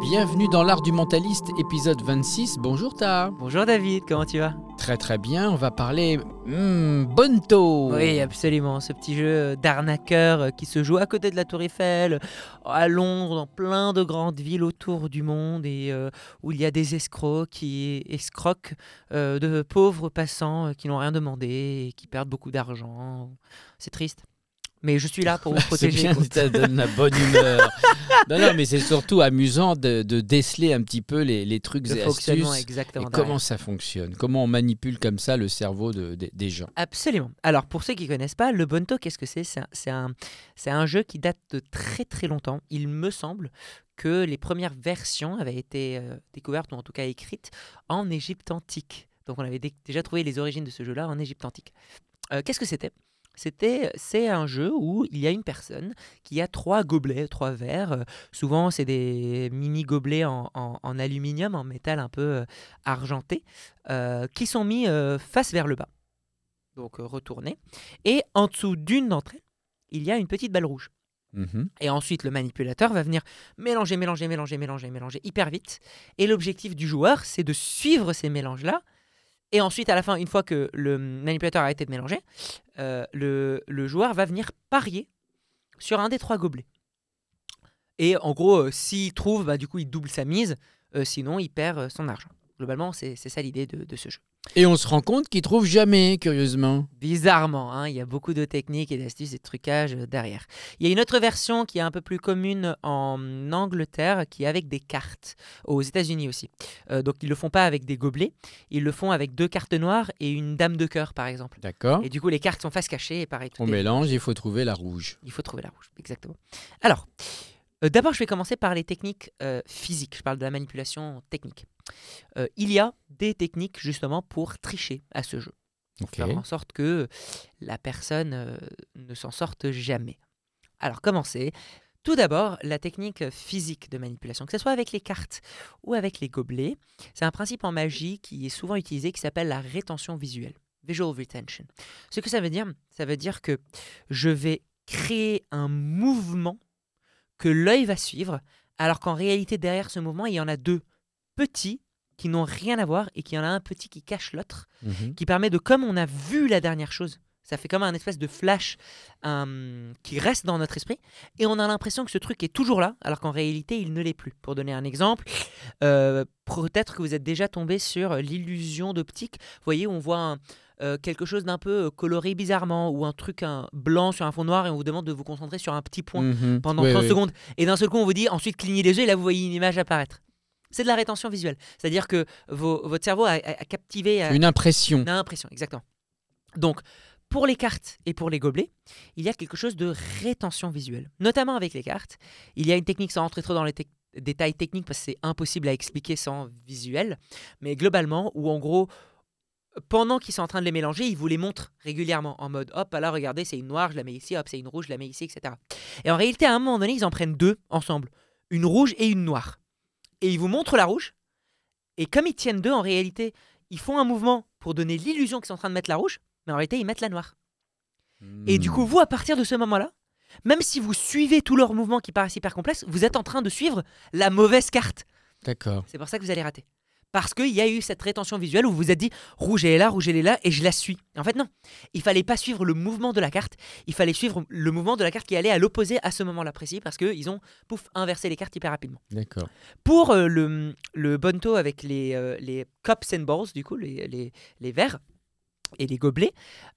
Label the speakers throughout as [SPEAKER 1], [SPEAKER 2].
[SPEAKER 1] Bienvenue dans l'art du mentaliste, épisode 26. Bonjour Ta.
[SPEAKER 2] Bonjour David, comment tu vas?
[SPEAKER 1] Très très bien, on va parler hmm, Bonto.
[SPEAKER 2] Oui, absolument, ce petit jeu d'arnaqueur euh, qui se joue à côté de la Tour Eiffel, à Londres, dans plein de grandes villes autour du monde, et euh, où il y a des escrocs qui escroquent euh, de pauvres passants qui n'ont rien demandé et qui perdent beaucoup d'argent. C'est triste. Mais je suis là pour vous protéger.
[SPEAKER 1] bien, ça donne la bonne humeur. non, non, mais c'est surtout amusant de, de déceler un petit peu les, les trucs
[SPEAKER 2] Le
[SPEAKER 1] et astuces. Et
[SPEAKER 2] exactement.
[SPEAKER 1] comment
[SPEAKER 2] derrière.
[SPEAKER 1] ça fonctionne? Comment on manipule comme ça le cerveau de- de- des gens?
[SPEAKER 2] Absolument. Alors, pour ceux qui ne connaissent pas, le Bonto, qu'est-ce que c'est? C'est un, un, jeu qui date de très très longtemps. Il me semble que les premières versions avaient été euh, découvertes, ou en tout cas écrites, en Égypte antique. Donc, on avait dé- déjà trouvé les origines de ce jeu-là en Égypte antique. Euh, qu'est-ce que c'était? C'était, c'est un jeu où il y a une personne qui a trois gobelets, trois verres. Euh, souvent, c'est des mini gobelets en, en- en aluminium, en métal un peu euh, argenté, euh, qui sont mis euh, face vers le bas donc euh, retournée. Et en dessous d'une d'entre elles, il y a une petite balle rouge.
[SPEAKER 1] Mhm.
[SPEAKER 2] Et ensuite, le manipulateur va venir mélanger, mélanger, mélanger, mélanger, mélanger hyper vite. Et l'objectif du joueur, c'est de suivre ces mélanges-là. Et ensuite, à la fin, une fois que le manipulateur a arrêté de mélanger, euh, le, joueur va venir parier sur un des trois gobelets. Et en gros, euh, s'il trouve, bah, du coup, il double sa mise. Euh, sinon, il perd son argent. Globalement, c'est ça l'idée de- de ce jeu.
[SPEAKER 1] Et on se rend compte qu'ils trouvent jamais, curieusement.
[SPEAKER 2] Bizarrement, hein, il y a beaucoup de techniques et d'astuces et de trucages euh, derrière. Il y a une autre version qui est un peu plus commune en Angleterre, qui est avec des cartes, aux États-Unis aussi. Euh, donc ils le font pas avec des gobelets, ils le font avec deux cartes noires et une dame de cœur, par exemple.
[SPEAKER 1] D'accord
[SPEAKER 2] Et du coup, les cartes sont face cachée et pareil. tout
[SPEAKER 1] On mélange, il faut trouver la rouge.
[SPEAKER 2] Il faut trouver la rouge, exactement. Alors, d'abord, je vais commencer par les techniques euh, physiques. Je parle de la manipulation technique. Euh, il y a des techniques justement pour tricher à ce jeu
[SPEAKER 1] Ok.
[SPEAKER 2] faire en sorte que la personne euh, ne s'en sorte jamais. Alors, commencez. Tout d'abord, la technique physique de manipulation, que ce soit avec les cartes ou avec les gobelets, c'est un principe en magie qui est souvent utilisé qui s'appelle la rétention visuelle, visual retention. Ce que ça veut dire, ça veut dire que je vais créer un mouvement que l'œil va suivre, alors qu'en réalité, derrière ce mouvement, il y en a deux petits qui n'ont rien à voir et qu'il y en a un petit qui cache l'autre
[SPEAKER 1] Mhm.
[SPEAKER 2] qui permet de, comme on a vu la dernière chose, ça fait comme un espèce de flash qui reste dans notre esprit, et on a l'impression que ce truc est toujours là, alors qu'en réalité, il ne l'est plus. Pour donner un exemple, euh, peut-être que vous êtes déjà tombé sur l'illusion d'optique. Vous voyez, on voit un- euh, quelque chose d'un peu euh, coloré bizarrement, ou un truc un, blanc sur un fond noir, et on vous demande de vous concentrer sur un petit point
[SPEAKER 1] Mhm.
[SPEAKER 2] pendant
[SPEAKER 1] Ouais,
[SPEAKER 2] 30
[SPEAKER 1] ouais.
[SPEAKER 2] secondes. Et d'un seul coup, on vous dit ensuite clignez les yeux et là, vous voyez une image apparaître. C'est de la rétention visuelle. C'est-à-dire que vos- votre cerveau a, a- a captivé a-
[SPEAKER 1] Une impression.
[SPEAKER 2] une impression, exactement. Donc, pour les cartes et pour les gobelets, il y a quelque chose de rétention visuelle. Notamment avec les cartes. Il y a une technique sans rentrer trop dans les détails techniques parce que c'est impossible à expliquer sans visuel. Mais globalement, où en gros, pendant qu'ils sont en train de les mélanger, ils vous les montrent régulièrement en mode hop, là, regardez, c'est une noire, je la mets ici, hop, c'est une rouge, je la mets ici, etc. Et en réalité, à un moment donné, ils en prennent deux ensemble une rouge et une noire. Et ils vous montrent la rouge. Et comme ils tiennent deux, en réalité, ils font un mouvement pour donner l'illusion qu'ils sont en train de mettre la rouge, mais en réalité, ils mettent la noire. Et du
[SPEAKER 1] Hmm.
[SPEAKER 2] coup, vous, à partir de ce moment-là, même si vous suivez tous leurs mouvements qui paraissent hyper complexes, vous êtes en train de suivre la mauvaise carte.
[SPEAKER 1] D'accord.
[SPEAKER 2] C'est pour ça que vous allez rater. Parce qu'il y a eu cette rétention visuelle où vous vous êtes dit rouge elle est là, rouge elle est là, et je la suis. En fait, non. Il fallait pas suivre le mouvement de la carte, il fallait suivre le mouvement de la carte qui allait à l'opposé à ce moment-là précis, parce qu'ils ont, pouf, inversé les cartes hyper rapidement.
[SPEAKER 1] D'accord.
[SPEAKER 2] Pour euh, le, le bonto avec les, euh, les cups and balls, du coup, les, les, les verres et les gobelets,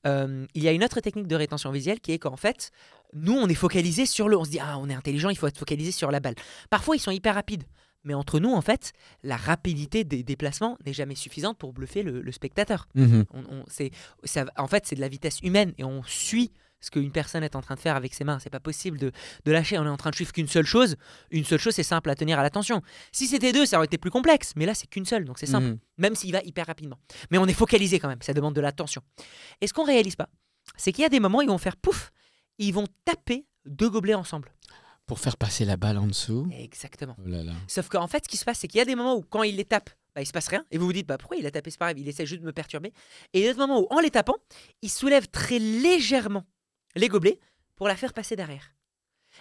[SPEAKER 2] euh, il y a une autre technique de rétention visuelle qui est qu'en fait, nous, on est focalisé sur le. On se dit, ah, on est intelligent, il faut être focalisé sur la balle. Parfois, ils sont hyper rapides. Mais entre nous, en fait, la rapidité des déplacements n'est jamais suffisante pour bluffer le, le spectateur.
[SPEAKER 1] Mhm.
[SPEAKER 2] On, on- c'est, ça, en fait, c'est de la vitesse humaine et on suit ce qu'une personne est en train de faire avec ses mains. C'est pas possible de, de lâcher. On est en train de suivre qu'une seule chose. Une seule chose, c'est simple à tenir à l'attention. Si c'était deux, ça aurait été plus complexe. Mais là, c'est qu'une seule, donc c'est simple.
[SPEAKER 1] Mhm.
[SPEAKER 2] Même s'il va hyper rapidement. Mais on est focalisé quand même. Ça demande de l'attention. Et ce qu'on réalise pas, c'est qu'il y a des moments où ils vont faire pouf, ils vont taper deux gobelets ensemble.
[SPEAKER 1] Pour faire passer la balle en dessous.
[SPEAKER 2] Exactement.
[SPEAKER 1] Oh là là.
[SPEAKER 2] Sauf qu'en fait, ce qui se passe, c'est qu'il y a des moments où, quand il les tape, bah, il se passe rien. Et vous vous dites, bah, pourquoi il a tapé C'est pas grave, il essaie juste de me perturber. Et il y a d'autres moments où, en les tapant, il soulève très légèrement les gobelets pour la faire passer derrière.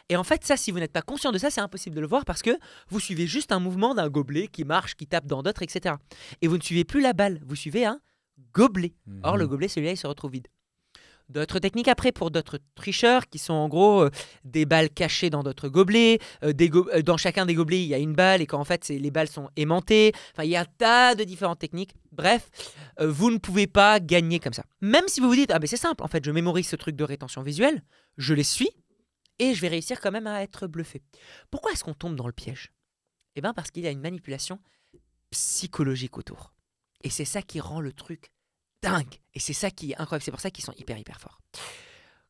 [SPEAKER 2] Et en fait, ça, si vous n'êtes pas conscient de ça, c'est impossible de le voir parce que vous suivez juste un mouvement d'un gobelet qui marche, qui tape dans d'autres, etc. Et vous ne suivez plus la balle, vous suivez un gobelet. Or, le
[SPEAKER 1] Mhm.
[SPEAKER 2] gobelet, celui-là, il se retrouve vide. D'autres techniques après pour d'autres tricheurs qui sont en gros euh, des balles cachées dans d'autres gobelets. euh, euh, dans chacun des gobelets, il y a une balle et qu'en fait, c'est- les balles sont aimantées. Enfin, il y a un tas de différentes techniques. Bref, vous ne pouvez pas gagner comme ça. Même si vous vous dites, ah ben c'est simple, en fait, je mémorise ce truc de rétention visuelle, je les suis et je vais réussir quand même à être bluffé. Pourquoi est-ce qu'on tombe dans le piège? Eh bien, parce qu'il y a une manipulation psychologique autour. Et c'est ça qui rend le truc dingue. Et c'est ça qui est incroyable. C'est pour ça qu'ils sont hyper, hyper forts.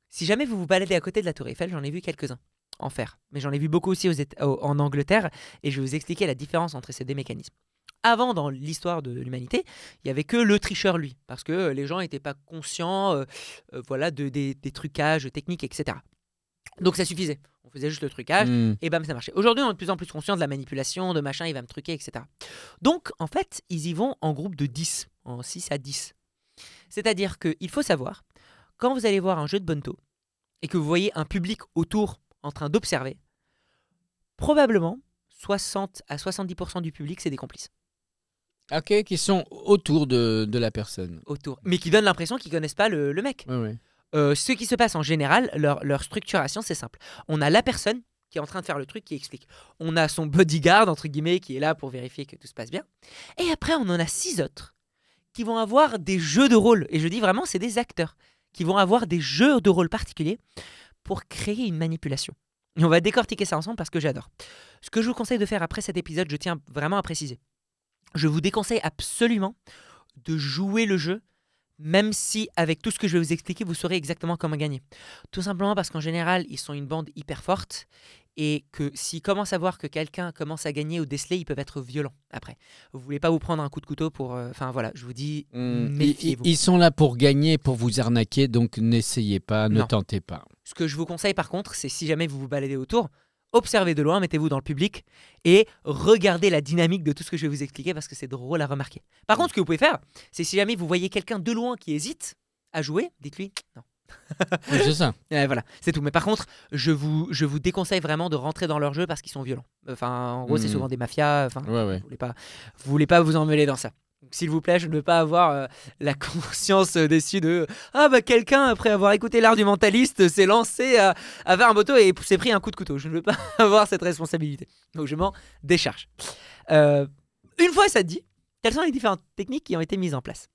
[SPEAKER 2] Si jamais vous vous baladez à côté de la Tour Eiffel, j'en ai vu quelques-uns en faire. Mais j'en ai vu beaucoup aussi aux en Angleterre. Et je vais vous expliquer la différence entre ces deux mécanismes. Avant, dans l'histoire de l'humanité, il n'y avait que le tricheur, lui. Parce que les gens n'étaient pas conscients euh, euh, voilà, de, des, des trucages techniques, etc. Donc ça suffisait. On faisait juste le trucage
[SPEAKER 1] Mhm.
[SPEAKER 2] et bam, ça marchait. Aujourd'hui, on est de plus en plus conscient de la manipulation, de machin, il va me truquer, etc. Donc, en fait, ils y vont en groupe de 10, en 6 à 10. C'est-à-dire qu'il faut savoir, quand vous allez voir un jeu de bonto et que vous voyez un public autour en train d'observer, probablement 60 à 70% du public, c'est des complices
[SPEAKER 1] Ok, qui sont autour de, de la personne.
[SPEAKER 2] autour. Mais qui donnent l'impression qu'ils connaissent pas le, le mec.
[SPEAKER 1] Ouais, ouais.
[SPEAKER 2] Euh, ce qui se passe en général, leur, leur structuration, c'est simple. On a la personne qui est en train de faire le truc qui explique. On a son bodyguard, entre guillemets, qui est là pour vérifier que tout se passe bien. Et après, on en a six autres qui vont avoir des jeux de rôle. Et je dis vraiment, c'est des acteurs qui vont avoir des jeux de rôle particuliers pour créer une manipulation. Et on va décortiquer ça ensemble parce que j'adore. Ce que je vous conseille de faire après cet épisode, je tiens vraiment à préciser. Je vous déconseille absolument de jouer le jeu même si avec tout ce que je vais vous expliquer, vous saurez exactement comment gagner. Tout simplement parce qu'en général, ils sont une bande hyper forte et que s'ils commencent à voir que quelqu'un commence à gagner ou déceler, ils peuvent être violents après. Vous voulez pas vous prendre un coup de couteau pour... euh, Enfin voilà, je vous dis.
[SPEAKER 1] Ils,
[SPEAKER 2] méfiez-vous.
[SPEAKER 1] ils sont là pour gagner, pour vous arnaquer, donc n'essayez pas, ne
[SPEAKER 2] Non.
[SPEAKER 1] tentez pas.
[SPEAKER 2] Ce que je vous conseille par contre, c'est si jamais vous vous baladez autour, observez de loin, mettez-vous dans le public et regardez la dynamique de tout ce que je vais vous expliquer parce que c'est drôle à remarquer. Par contre, ce que vous pouvez faire, c'est si jamais vous voyez quelqu'un de loin qui hésite à jouer, dites-lui non.
[SPEAKER 1] Oui, c'est ça.
[SPEAKER 2] Voilà, c'est tout. Mais par contre, je vous, je vous déconseille vraiment de rentrer dans leur jeu parce qu'ils sont violents. Enfin, en gros, c'est
[SPEAKER 1] Mhm.
[SPEAKER 2] souvent des mafias. Enfin,
[SPEAKER 1] Ouais, ouais.
[SPEAKER 2] vous voulez pas, vous voulez pas vous emmêler dans ça. S'il vous plaît, je ne veux pas avoir euh, la conscience déçue de ah bah quelqu'un après avoir écouté l'art du mentaliste s'est lancé à, à faire un moto et s'est pris un coup de couteau. Je ne veux pas avoir cette responsabilité. Donc je m'en décharge. Euh, une fois ça dit, quelles sont les différentes techniques qui ont été mises en place?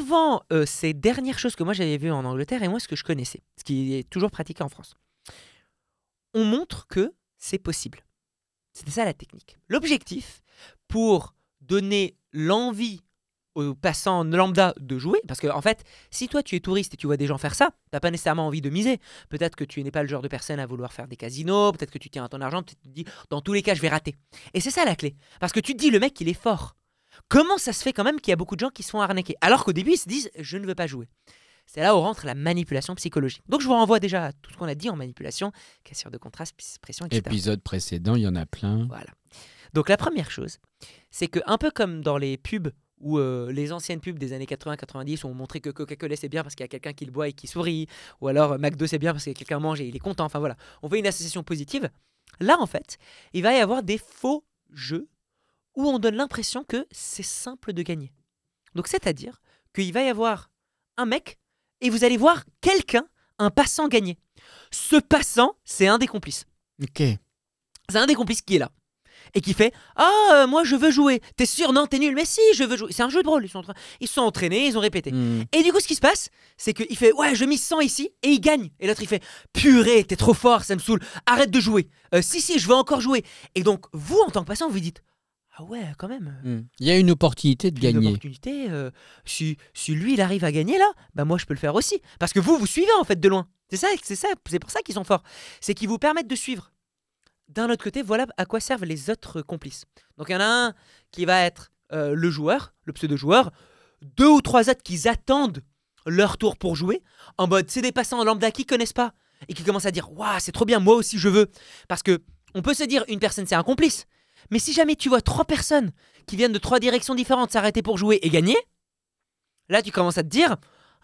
[SPEAKER 2] Avant euh, ces dernières choses que moi j'avais vues en Angleterre et moi ce que je connaissais, ce qui est toujours pratiqué en France, on montre que c'est possible. C'était ça la technique. L'objectif pour donner l'envie aux passants lambda de jouer, parce que en fait, si toi tu es touriste et tu vois des gens faire ça, t'as pas nécessairement envie de miser. Peut-être que tu n'es pas le genre de personne à vouloir faire des casinos, peut-être que tu tiens à ton argent, peut-être que tu te dis dans tous les cas je vais rater. Et c'est ça la clé, parce que tu te dis le mec il est fort. Comment ça se fait quand même qu'il y a beaucoup de gens qui se font arnaquer Alors qu'au début ils se disent je ne veux pas jouer. C'est là où rentre la manipulation psychologique. Donc je vous renvoie déjà à tout ce qu'on a dit en manipulation, cassure de contraste, pression, etc.
[SPEAKER 1] Épisode précédent, il y en a plein.
[SPEAKER 2] Voilà. Donc la première chose, c'est que un peu comme dans les pubs où euh, les anciennes pubs des années 80-90 ont montré que Coca-Cola c'est bien parce qu'il y a quelqu'un qui le boit et qui sourit, ou alors euh, McDo c'est bien parce que quelqu'un mange et il est content. Enfin voilà, on fait une association positive. Là en fait, il va y avoir des faux jeux où on donne l'impression que c'est simple de gagner. Donc c'est-à-dire qu'il va y avoir un mec et vous allez voir quelqu'un, un passant gagner. Ce passant, c'est un des complices.
[SPEAKER 1] Ok.
[SPEAKER 2] C'est un des complices qui est là. Et qui fait Ah, euh, moi je veux jouer. T'es sûr? Non, t'es nul. Mais si, je veux jouer. C'est un jeu de rôle. Ils sont, ils sont entraînés, ils ont répété.
[SPEAKER 1] Mhm.
[SPEAKER 2] Et du coup, ce qui se passe, c'est qu'il fait Ouais, je mise 100 ici. Et il gagne. Et l'autre, il fait Purée, t'es trop fort, ça me saoule. Arrête de jouer. Euh, si, si, je veux encore jouer. Et donc, vous, en tant que passant, vous dites Ah ouais, quand même.
[SPEAKER 1] Mhm. Il y a une opportunité de
[SPEAKER 2] Une
[SPEAKER 1] gagner.
[SPEAKER 2] opportunité. euh, si, si lui, il arrive à gagner là, bah moi, je peux le faire aussi. Parce que vous, vous suivez en fait de loin. C'est ça, c'est ça, c'est pour ça qu'ils sont forts. C'est qu'ils vous permettent de suivre. D'un autre côté, voilà à quoi servent les autres complices. Donc il y en a un qui va être euh, le joueur, le pseudo-joueur, deux ou trois autres qui attendent leur tour pour jouer, en mode c'est des passants lambda qui connaissent pas et qui commencent à dire waouh c'est trop bien, moi aussi je veux. Parce que on peut se dire une personne c'est un complice, mais si jamais tu vois trois personnes qui viennent de trois directions différentes s'arrêter pour jouer et gagner, là tu commences à te dire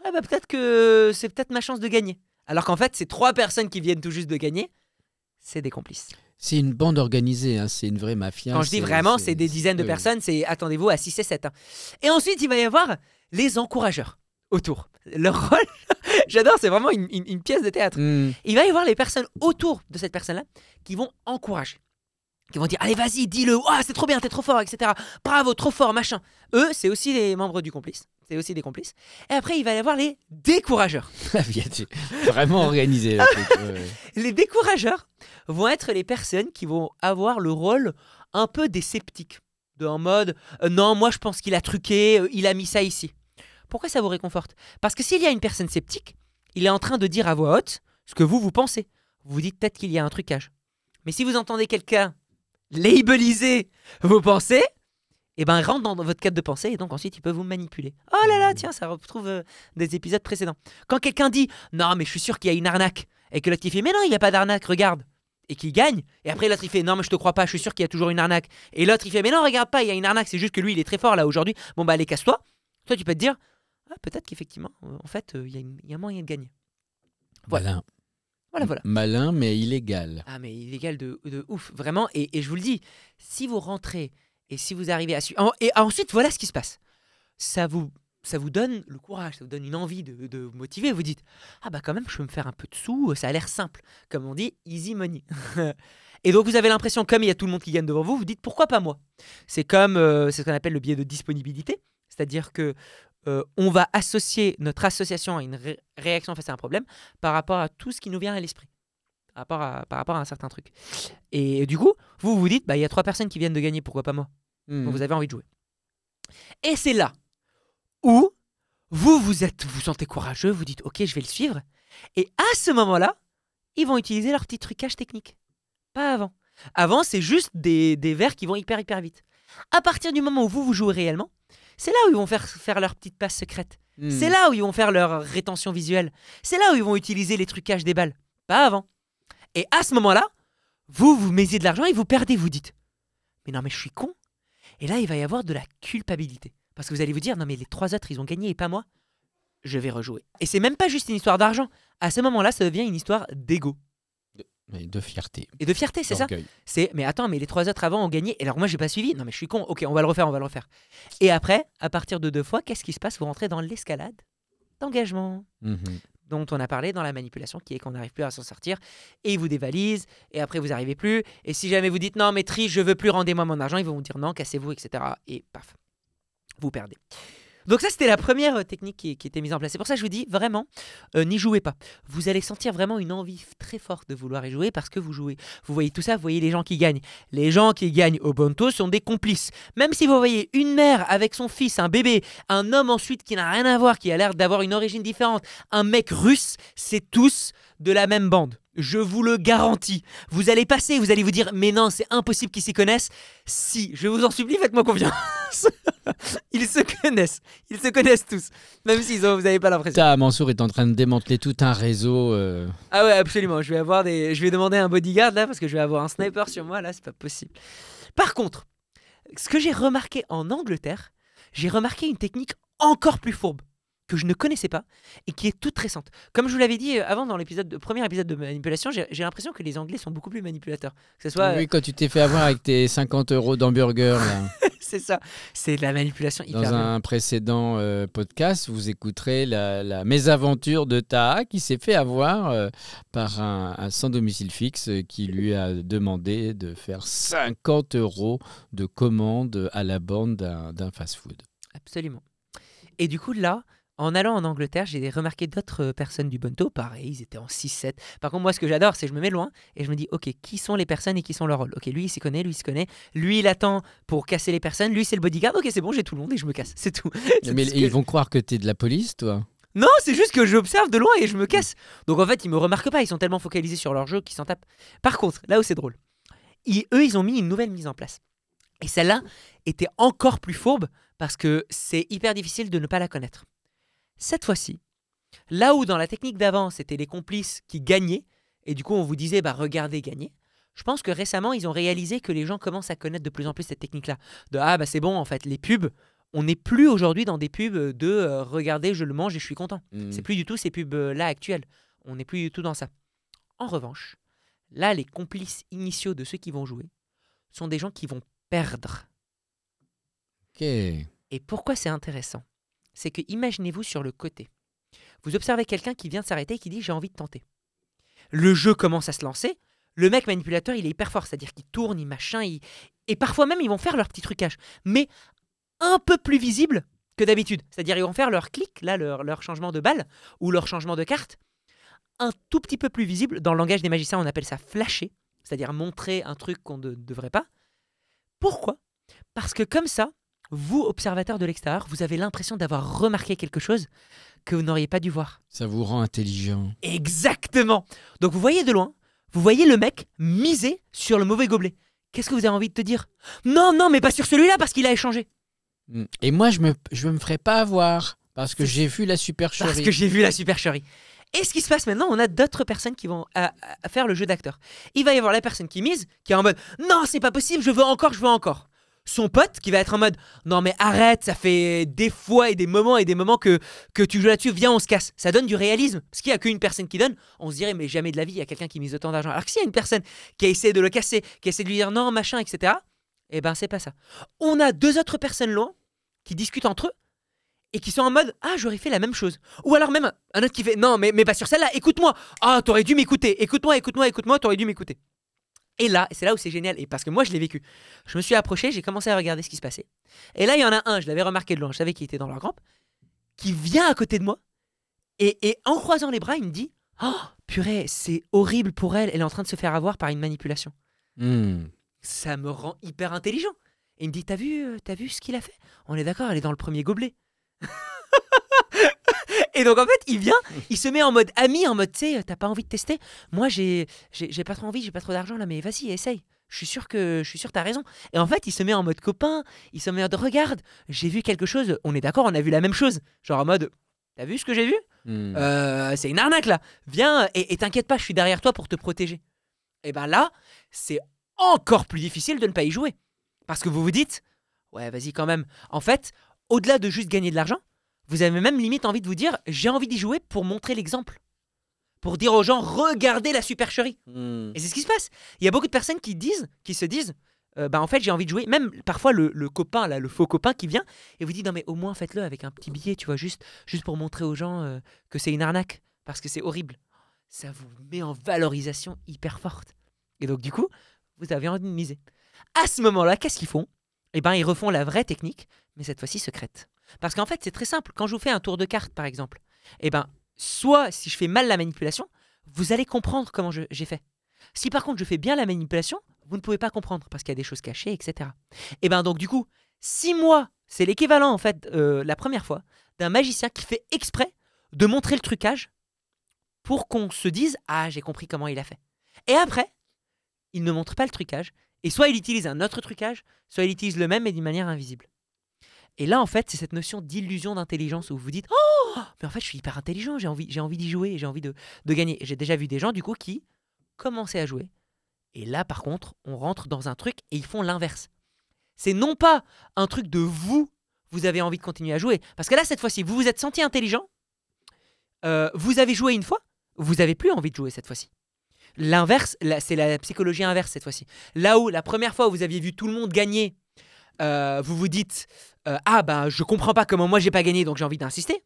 [SPEAKER 2] ah bah peut-être que c'est peut-être ma chance de gagner. Alors qu'en fait, c'est trois personnes qui viennent tout juste de gagner. C'est des complices.
[SPEAKER 1] C'est une bande organisée, hein, c'est une vraie mafia.
[SPEAKER 2] Quand je dis vraiment, c'est des dizaines de
[SPEAKER 1] oui.
[SPEAKER 2] personnes, c'est attendez-vous à 6 et 7. hein. Et ensuite, il va y avoir les encourageurs autour. Leur rôle, j'adore, c'est vraiment une, une- une pièce de théâtre.
[SPEAKER 1] Hmm.
[SPEAKER 2] Il va y avoir les personnes autour de cette personne-là qui vont encourager. Qui vont dire Allez, vas-y, dis-le, Ouah, c'est trop bien, t'es trop fort, etc. Bravo, trop fort, machin. Eux, c'est aussi les membres du complice. C'est aussi des complices. Et après, il va y avoir les décourageurs.
[SPEAKER 1] Vraiment organisé. le truc, ouais, ouais.
[SPEAKER 2] Les décourageurs vont être les personnes qui vont avoir le rôle un peu des sceptiques. De, en mode euh, non, moi je pense qu'il a truqué, euh, il a mis ça ici. Pourquoi ça vous réconforte? Parce que s'il y a une personne sceptique, il est en train de dire à voix haute ce que vous, vous pensez. Vous vous dites peut-être qu'il y a un trucage. Mais si vous entendez quelqu'un labelliser vos pensées, et ben il rentre dans votre cadre de pensée et donc ensuite il peut vous manipuler. Oh là là, tiens, ça retrouve euh, des épisodes précédents. Quand quelqu'un dit non, mais je suis sûr qu'il y a une arnaque, et que l'autre il fait mais non, il n'y a pas d'arnaque, regarde, et qu'il gagne, et après l'autre il fait non, mais je te crois pas, je suis sûr qu'il y a toujours une arnaque, et l'autre il fait mais non, regarde pas, il y a une arnaque, c'est juste que lui il est très fort là aujourd'hui, bon bah allez, casse-toi. Toi tu peux te dire ah, peut-être qu'effectivement, en fait, euh, il y, y a moyen de gagner. Voilà. Voilà, voilà.
[SPEAKER 1] Malin, mais illégal.
[SPEAKER 2] Ah, mais illégal de, de ouf, vraiment. Et, et je vous le dis, si vous rentrez et si vous arrivez à suivre. Et ensuite, voilà ce qui se passe. Ça vous, ça vous donne le courage, ça vous donne une envie de, de vous motiver. Vous dites Ah, bah quand même, je peux me faire un peu de sous, ça a l'air simple. Comme on dit, easy money. et donc, vous avez l'impression, comme il y a tout le monde qui gagne devant vous, vous dites Pourquoi pas moi? C'est comme, euh, c'est ce qu'on appelle le biais de disponibilité. C'est-à-dire que euh, on va associer notre association à une ré- réaction face à un problème par rapport à tout ce qui nous vient à l'esprit par rapport à, par rapport à un certain truc. Et du coup, vous vous dites, bah il y a trois personnes qui viennent de gagner, pourquoi pas moi? Donc vous avez envie de jouer. Et c'est là où vous vous êtes, vous sentez courageux, vous dites, ok, je vais le suivre. Et à ce moment-là, ils vont utiliser leur petit trucage technique. Pas avant. Avant, c'est juste des, des vers qui vont hyper hyper vite. À partir du moment où vous vous jouez réellement, c'est là où ils vont faire, faire leur petite passe secrète.
[SPEAKER 1] Hmm.
[SPEAKER 2] C'est là où ils vont faire leur rétention visuelle. C'est là où ils vont utiliser les trucages des balles. Pas avant. Et à ce moment-là, vous, vous mettez de l'argent et vous perdez, vous dites. Mais non, mais je suis con. Et là, il va y avoir de la culpabilité. Parce que vous allez vous dire, non, mais les trois autres, ils ont gagné et pas moi. Je vais rejouer. Et c'est même pas juste une histoire d'argent. À ce moment-là, ça devient une histoire d'ego
[SPEAKER 1] Mais de fierté.
[SPEAKER 2] et de fierté, c'est ça c'est mais attends mais les trois autres avant ont gagné et alors moi j'ai pas suivi. Non mais je suis con. Ok on va le refaire on va le refaire. Et après à partir de deux fois qu'est-ce qui se passe? Vous rentrez dans l'escalade d'engagement
[SPEAKER 1] Mhm.
[SPEAKER 2] dont on a parlé dans la manipulation qui est qu'on n'arrive plus à s'en sortir et ils vous dévalisent et après vous arrivez plus et si jamais vous dites non mais triche je veux plus rendez-moi mon argent ils vont vous dire non cassez-vous etc et paf vous perdez donc ça c'était la première euh, technique qui, était mise en place. C'est pour ça que je vous dis vraiment euh, n'y jouez pas. Vous allez sentir vraiment une envie très forte de vouloir y jouer parce que vous jouez. Vous voyez tout ça vous voyez les gens qui gagnent. Les gens qui gagnent au Bonto sont des complices. Même si vous voyez une mère avec son fils un bébé un homme ensuite qui n'a rien à voir qui a l'air d'avoir une origine différente un mec russe, c'est tous de la même bande. Je vous le garantis. Vous allez passer, vous allez vous dire, mais non, c'est impossible qu'ils s'y connaissent. Si, je vous en supplie, faites-moi confiance. Ils se connaissent. Ils se connaissent tous. Même ont, vous n'avez pas l'impression.
[SPEAKER 1] Ta Mansour est en train de démanteler tout un réseau. euh,
[SPEAKER 2] Ah ouais, absolument. Je vais avoir des, je vais demander un bodyguard là parce que je vais avoir un sniper sur moi là, c'est pas possible. Par contre, ce que j'ai remarqué en Angleterre, j'ai remarqué une technique encore plus fourbe que je ne connaissais pas et qui est toute récente. Comme je vous l'avais dit euh, avant dans l'épisode, de- premier épisode de manipulation, j'ai l'impression que les Anglais sont beaucoup plus manipulateurs. Que ce soit,
[SPEAKER 1] Oui, quand tu t'es fait avoir avec tes 50 euros d'hamburger
[SPEAKER 2] c'est ça, c'est de la manipulation hyper.
[SPEAKER 1] dans un précédent euh, podcast, vous écouterez la, la mésaventure de Taha qui s'est fait avoir euh, par un, un sans domicile fixe euh, qui lui a demandé de faire 50 euros de commande à la borne d'un fast-food.
[SPEAKER 2] Absolument. Et du coup, là, en allant en Angleterre, j'ai remarqué d'autres euh, personnes du Bonto, pareil, ils étaient en 6-7. Par contre, moi, ce que j'adore, c'est que je me mets loin et je me dis, ok, qui sont les personnes et qui sont leur rôle Ok, lui, il s'y connaît, lui, il s'y connaît. Lui, il attend pour casser les personnes. Lui, c'est le bodyguard. Ok, c'est bon, j'ai tout le monde et je me casse. C'est tout.
[SPEAKER 1] Mais
[SPEAKER 2] tout ce que-
[SPEAKER 1] ils vont croire que t'es de la police, toi?
[SPEAKER 2] Non, c'est juste que j'observe de loin et je me casse. Donc en fait, ils me remarquent pas, ils sont tellement focalisés sur leur jeu qu'ils s'en tapent. Par contre, là où c'est drôle, ils- eux, ils ont mis une nouvelle mise en place. Et celle-là était encore plus fourbe parce que c'est hyper difficile de ne pas la connaître. Cette fois-ci, là où dans la technique d'avant, c'était les complices qui gagnaient, et du coup on vous disait, bah regardez gagner, je pense que récemment, ils ont réalisé que les gens commencent à connaître de plus en plus cette technique-là. De, ah bah c'est bon, en fait, les pubs, on n'est plus aujourd'hui dans des pubs de, euh, regardez, je le mange et je suis content.
[SPEAKER 1] Mm.
[SPEAKER 2] C'est plus du tout ces pubs-là actuelles. On n'est plus du tout dans ça. En revanche, là, les complices initiaux de ceux qui vont jouer sont des gens qui vont perdre. Et pourquoi c'est intéressant? C'est que imaginez-vous sur le côté. Vous observez quelqu'un qui vient de s'arrêter et qui dit j'ai envie de tenter. Le jeu commence à se lancer. Le mec manipulateur, il est hyper fort, c'est-à-dire qu'il tourne, il machin, et parfois même ils vont faire leur petit trucage, mais un peu plus visible que d'habitude. C'est-à-dire ils vont faire leur clic, là leur, leur changement de balle ou leur changement de carte, un tout petit peu plus visible. Dans le langage des magiciens, on appelle ça flasher, c'est-à-dire montrer un truc qu'on ne devrait pas. Pourquoi? Parce que comme ça, vous, observateurs de l'extérieur, vous avez l'impression d'avoir remarqué quelque chose que vous n'auriez pas dû voir.
[SPEAKER 1] Ça vous rend intelligent.
[SPEAKER 2] Exactement. Donc vous voyez de loin, vous voyez le mec miser sur le mauvais gobelet. Qu'est-ce que vous avez envie de te dire? Non, non, mais pas sur celui-là parce qu'il a échangé.
[SPEAKER 1] Mm. Et moi, je me, je me ferai pas avoir parce que j'ai vu la supercherie.
[SPEAKER 2] Parce que j'ai vu la supercherie. Et ce qui se passe maintenant, on a d'autres personnes qui vont à- à- à faire le jeu d'acteur. Il va y avoir la personne qui mise, qui est en mode Non, c'est pas possible, je veux encore, je veux encore. Son pote qui va être en mode Non, mais arrête, ça fait des fois et des moments et des moments que, que tu joues là-dessus, viens, on se casse. Ça donne du réalisme. Parce qu'il n'y a qu'une personne qui donne, on se dirait Mais jamais de la vie, il y a quelqu'un qui mise autant d'argent. Alors que s'il y a une personne qui a essayé de le casser, qui a essayé de lui dire Non, machin, etc., eh ben, c'est pas ça. On a deux autres personnes loin qui discutent entre eux et qui sont en mode Ah, j'aurais fait la même chose. Ou alors même un autre qui fait Non, mais, mais pas sur celle-là, écoute-moi. Ah, t'aurais dû m'écouter. Écoute-moi, écoute-moi, écoute-moi, t'aurais dû m'écouter. Et là, c'est là où c'est génial. Et parce que moi, je l'ai vécu. Je me suis approché, j'ai commencé à regarder ce qui se passait. Et là, il y en a un, je l'avais remarqué de loin, je savais qu'il était dans leur groupe, qui vient à côté de moi. Et, et en croisant les bras, il me dit Oh, purée, c'est horrible pour elle. Elle est en train de se faire avoir par une manipulation.
[SPEAKER 1] Mm.
[SPEAKER 2] Ça me rend hyper intelligent. Et il me dit T'as vu, euh, t'as vu ce qu'il a fait? On est d'accord, elle est dans le premier gobelet. Et donc en fait, il vient, il se met en mode ami, en mode tu sais, t'as pas envie de tester Moi, j'ai, pas trop envie, j'ai pas trop d'argent là, mais vas-y, essaye. Je suis sûr que je suis sûr t'as raison. Et en fait, il se met en mode copain, il se met en mode regarde, j'ai vu quelque chose. On est d'accord, on a vu la même chose. Genre en mode t'as vu ce que j'ai vu?
[SPEAKER 1] Mm.
[SPEAKER 2] euh, c'est une arnaque là. Viens et, et t'inquiète pas, je suis derrière toi pour te protéger. Et ben là, c'est encore plus difficile de ne pas y jouer. Parce que vous vous dites, ouais, vas-y quand même. En fait, au-delà de juste gagner de l'argent, vous avez même limite envie de vous dire, j'ai envie d'y jouer pour montrer l'exemple. Pour dire aux gens, regardez la supercherie.
[SPEAKER 1] Mm.
[SPEAKER 2] Et c'est ce qui se passe. Il y a beaucoup de personnes qui disent, qui se disent, euh, bah en fait j'ai envie de jouer. Même parfois le, le copain là, le faux copain qui vient et vous dit non mais au moins faites-le avec un petit billet, tu vois, juste, juste pour montrer aux gens euh, que c'est une arnaque parce que c'est horrible. Ça vous met en valorisation hyper forte. Et donc du coup, vous avez envie de miser. À ce moment-là, qu'est-ce qu'ils font? Eh ben ils refont la vraie technique, mais cette fois-ci secrète. Parce qu'en fait c'est très simple. Quand je vous fais un tour de carte par exemple, eh ben soit si je fais mal la manipulation, vous allez comprendre comment j'ai fait. Si par contre je fais bien la manipulation, vous ne pouvez pas comprendre parce qu'il y a des choses cachées, etc. Et ben donc du coup, six mois, c'est l'équivalent en fait, euh, la première fois, d'un magicien qui fait exprès de montrer le trucage pour qu'on se dise ah j'ai compris comment il a fait. Et après, il ne montre pas le trucage et soit il utilise un autre trucage, soit il utilise le même mais d'une manière invisible. Et là en fait, c'est cette notion d'illusion d'intelligence où vous dites oh mais en fait je suis hyper intelligent, j'ai envie, j'ai envie d'y jouer, j'ai envie de, gagner. J'ai déjà vu des gens du coup qui commençaient à jouer et là, par contre, on rentre dans un truc et ils font l'inverse. C'est non pas un truc de vous, vous avez envie de continuer à jouer. Parce que là, cette fois-ci, vous vous êtes senti intelligent, euh, vous avez joué une fois, vous avez plus envie de jouer cette fois-ci. L'inverse, c'est la psychologie inverse cette fois-ci. Là où la première fois vous aviez vu tout le monde gagner, euh, vous vous dites euh, ah bah je comprends pas comment moi j'ai pas gagné donc j'ai envie d'insister.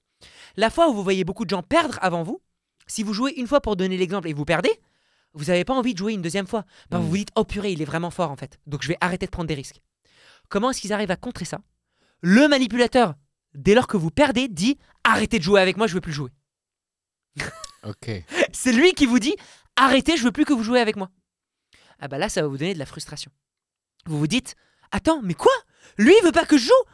[SPEAKER 2] La fois où vous voyez beaucoup de gens perdre avant vous, si vous jouez une fois pour donner l'exemple et vous perdez, vous n'avez pas envie de jouer une deuxième fois. Bah,
[SPEAKER 1] Mm.
[SPEAKER 2] Vous vous dites, oh purée, il est vraiment fort en fait. Donc je vais arrêter de prendre des risques. Comment est-ce qu'ils arrivent à contrer ça? Le manipulateur, dès lors que vous perdez, dit, arrêtez de jouer avec moi, je veux plus jouer.
[SPEAKER 1] Ok.
[SPEAKER 2] C'est lui qui vous dit, arrêtez, je veux plus que vous jouez avec moi. Ah bah là, ça va vous donner de la frustration. Vous vous dites, attends, mais quoi? Lui, il veut pas que je joue?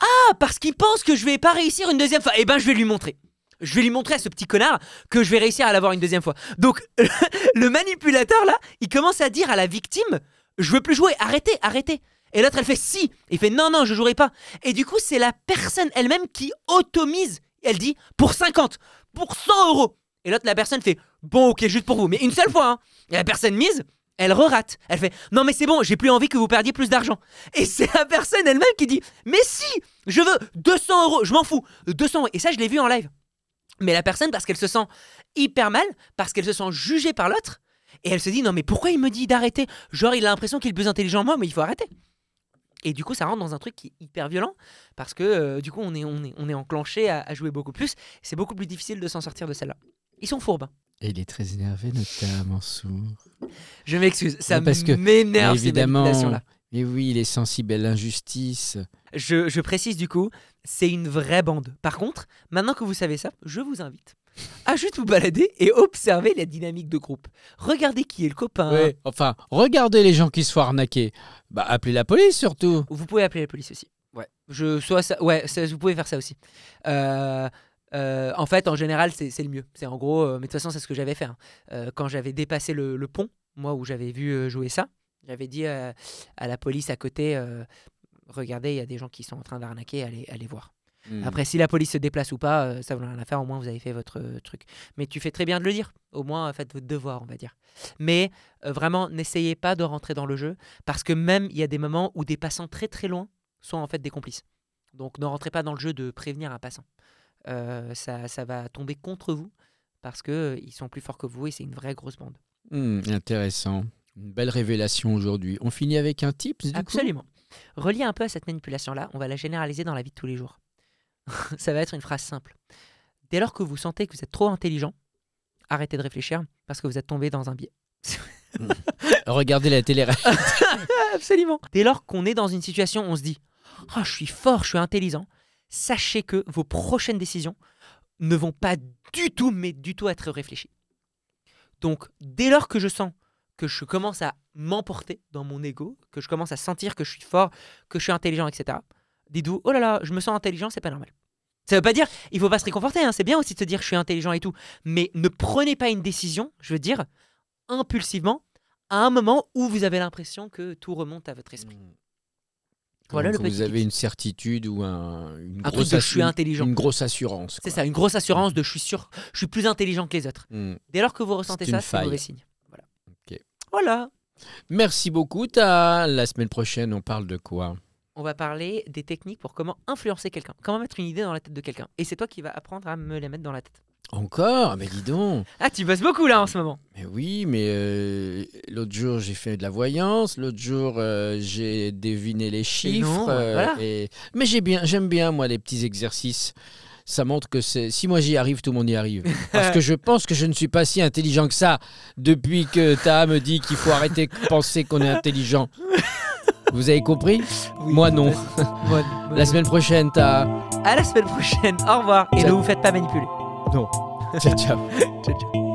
[SPEAKER 2] Ah, parce qu'il pense que je vais pas réussir une deuxième fois. Eh ben, je vais lui montrer. Je vais lui montrer à ce petit connard que je vais réussir à l'avoir une deuxième fois. Donc, le manipulateur, là, il commence à dire à la victime Je veux plus jouer, arrêtez, arrêtez. Et l'autre, elle fait Si. Il fait Non, non, je jouerai pas. Et du coup, c'est la personne elle-même qui automise. Elle dit Pour 50, pour 100 euros. Et l'autre, la personne fait Bon, ok, juste pour vous, mais une seule fois. Hein. Et la personne mise, elle re-rate. Elle fait Non, mais c'est bon, j'ai plus envie que vous perdiez plus d'argent. Et c'est la personne elle-même qui dit Mais si, je veux 200 euros, je m'en fous, 200 euros. Et ça, je l'ai vu en live. Mais la personne, parce qu'elle se sent hyper mal, parce qu'elle se sent jugée par l'autre, et elle se dit non mais pourquoi il me dit d'arrêter? Genre il a l'impression qu'il est plus intelligent que moi, mais il faut arrêter. Et du coup, ça rentre dans un truc qui est hyper violent parce que euh, du coup, on est, on est, on est enclenché à, à jouer beaucoup plus. C'est beaucoup plus difficile de s'en sortir de celle-là. Ils sont fourbes.
[SPEAKER 1] Et il est très énervé, notre Mansour.
[SPEAKER 2] Je m'excuse, ça m'énerve ces
[SPEAKER 1] Évidemment.
[SPEAKER 2] manipulations-là.
[SPEAKER 1] Et oui, il est sensible à l'injustice.
[SPEAKER 2] Je, je précise du coup, c'est une vraie bande. Par contre, maintenant que vous savez ça, je vous invite à juste vous balader et observer la dynamique de groupe. Regardez qui est le copain.
[SPEAKER 1] Enfin, regardez les gens qui se font arnaquer. Bah, appelez la police surtout.
[SPEAKER 2] Vous pouvez appeler la police aussi. Ouais. Je, soit ça, ouais, ça- vous pouvez faire ça aussi. Euh, euh, en fait, en général, c'est le mieux. C'est en gros, euh, mais de toute façon, c'est ce que j'avais fait. hein. Euh, quand j'avais dépassé le, le pont, moi, où j'avais vu jouer ça, j'avais dit à la police à côté Regardez, il y a des gens qui sont en train d'arnaquer, allez, allez voir.
[SPEAKER 1] Hmm.
[SPEAKER 2] Après, si la police se déplace ou pas, ça vous rien à faire, au moins vous avez fait votre truc. Mais tu fais très bien de le dire. Au moins, faites votre devoir, on va dire. Mais vraiment, n'essayez pas de rentrer dans le jeu, parce que même il y a des moments où des passants très très loin sont en fait des complices. Donc ne rentrez pas dans le jeu de prévenir un passant. Euh, ça, ça va tomber contre vous, parce que euh, ils sont plus forts que vous et c'est une vraie grosse bande.
[SPEAKER 1] Hmm, intéressant. Une belle révélation aujourd'hui. On finit avec un tips du coup?
[SPEAKER 2] Absolument. Relié un peu à cette manipulation-là, on va la généraliser dans la vie de tous les jours. Ça va être une phrase simple. Dès lors que vous sentez que vous êtes trop intelligent, arrêtez de réfléchir parce que vous êtes tombé dans un biais.
[SPEAKER 1] Regardez la télé.
[SPEAKER 2] Absolument. Dès lors qu'on est dans une situation on se dit Ah, je suis fort, je suis intelligent, sachez que vos prochaines décisions ne vont pas du tout, mais du tout être réfléchies. Donc, dès lors que je sens que je commence à m'emporter dans mon ego, que je commence à sentir que je suis fort, que je suis intelligent, etc., dites-vous Oh là là, je me sens intelligent, c'est pas normal. Ça veut pas dire, il faut pas se réconforter, hein, c'est bien aussi de se dire je suis intelligent et tout, mais ne prenez pas une décision, je veux dire, impulsivement, à un moment où vous avez l'impression que tout remonte à votre esprit. Voilà
[SPEAKER 1] Donc,
[SPEAKER 2] le
[SPEAKER 1] Vous
[SPEAKER 2] petit
[SPEAKER 1] avez une certitude ou un, une,
[SPEAKER 2] Un truc
[SPEAKER 1] grosse
[SPEAKER 2] de je suis intelligent.
[SPEAKER 1] une grosse assurance.
[SPEAKER 2] C'est ça, une grosse assurance de je suis sûr, je suis plus intelligent que les autres.
[SPEAKER 1] Hmm.
[SPEAKER 2] Dès lors que vous ressentez ça, c'est mauvais signe. Voilà. Voilà.
[SPEAKER 1] Merci beaucoup. Ta. La semaine prochaine, on parle de quoi?
[SPEAKER 2] On va parler des techniques pour comment influencer quelqu'un, comment mettre une idée dans la tête de quelqu'un. Et c'est toi qui vas apprendre à me la mettre dans la tête.
[SPEAKER 1] Encore Mais dis donc.
[SPEAKER 2] Ah, tu bosses beaucoup là en ce moment.
[SPEAKER 1] Mais oui, mais euh, l'autre jour j'ai fait de la voyance, l'autre jour euh, j'ai deviné les chiffres.
[SPEAKER 2] non,
[SPEAKER 1] euh,
[SPEAKER 2] voilà.
[SPEAKER 1] et- Mais j'ai bien, j'aime bien moi les petits exercices. Ça montre que c'est- si moi j'y arrive, tout le monde y arrive. Parce que je pense que je ne suis pas si intelligent que ça depuis que Ta me dit qu'il faut arrêter de penser qu'on est intelligent. Vous avez compris?
[SPEAKER 2] Oui,
[SPEAKER 1] Moi, non.
[SPEAKER 2] Moi,
[SPEAKER 1] La semaine prochaine, Ta.
[SPEAKER 2] À la semaine prochaine. Au revoir. Et ne vous faites pas manipuler.
[SPEAKER 1] no，切切，
[SPEAKER 2] 切切。